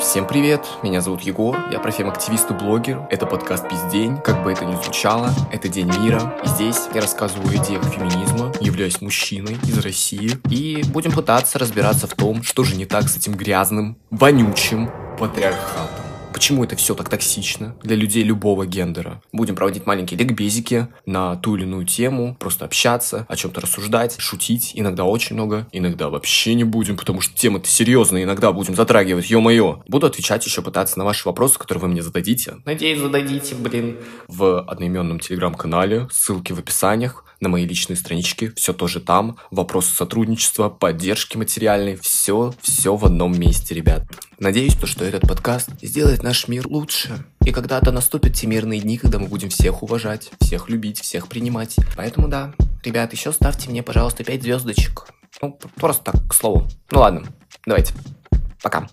Всем привет, меня зовут Егор, я профем-активист и блогер. Это подкаст «Пиздень», как бы это ни звучало, это День мира. И здесь я рассказываю о идеях феминизма, являюсь мужчиной из России. И будем пытаться разбираться в том, что же не так с этим грязным, вонючим патриархатом. Почему это все так токсично для людей любого гендера? Будем проводить маленькие ликбезики на ту или иную тему, просто общаться, о чем-то рассуждать, шутить, иногда очень много, иногда вообще не будем, потому что темы-то серьезные, иногда будем затрагивать, ё-моё. Буду отвечать еще пытаться на ваши вопросы, которые вы мне зададите. Надеюсь, зададите, блин. В одноименном телеграм-канале, ссылки в описаниях на мои личные странички, все тоже там. Вопросы сотрудничества, поддержки материальной, все, все в одном месте, ребят. Надеюсь, то, что этот подкаст сделает наш мир лучше. И когда-то наступят те мирные дни, когда мы будем всех уважать, всех любить, всех принимать. Поэтому да, ребят, еще ставьте мне, пожалуйста, 5 звездочек. Ну, просто так, к слову. Ну ладно, давайте. Пока.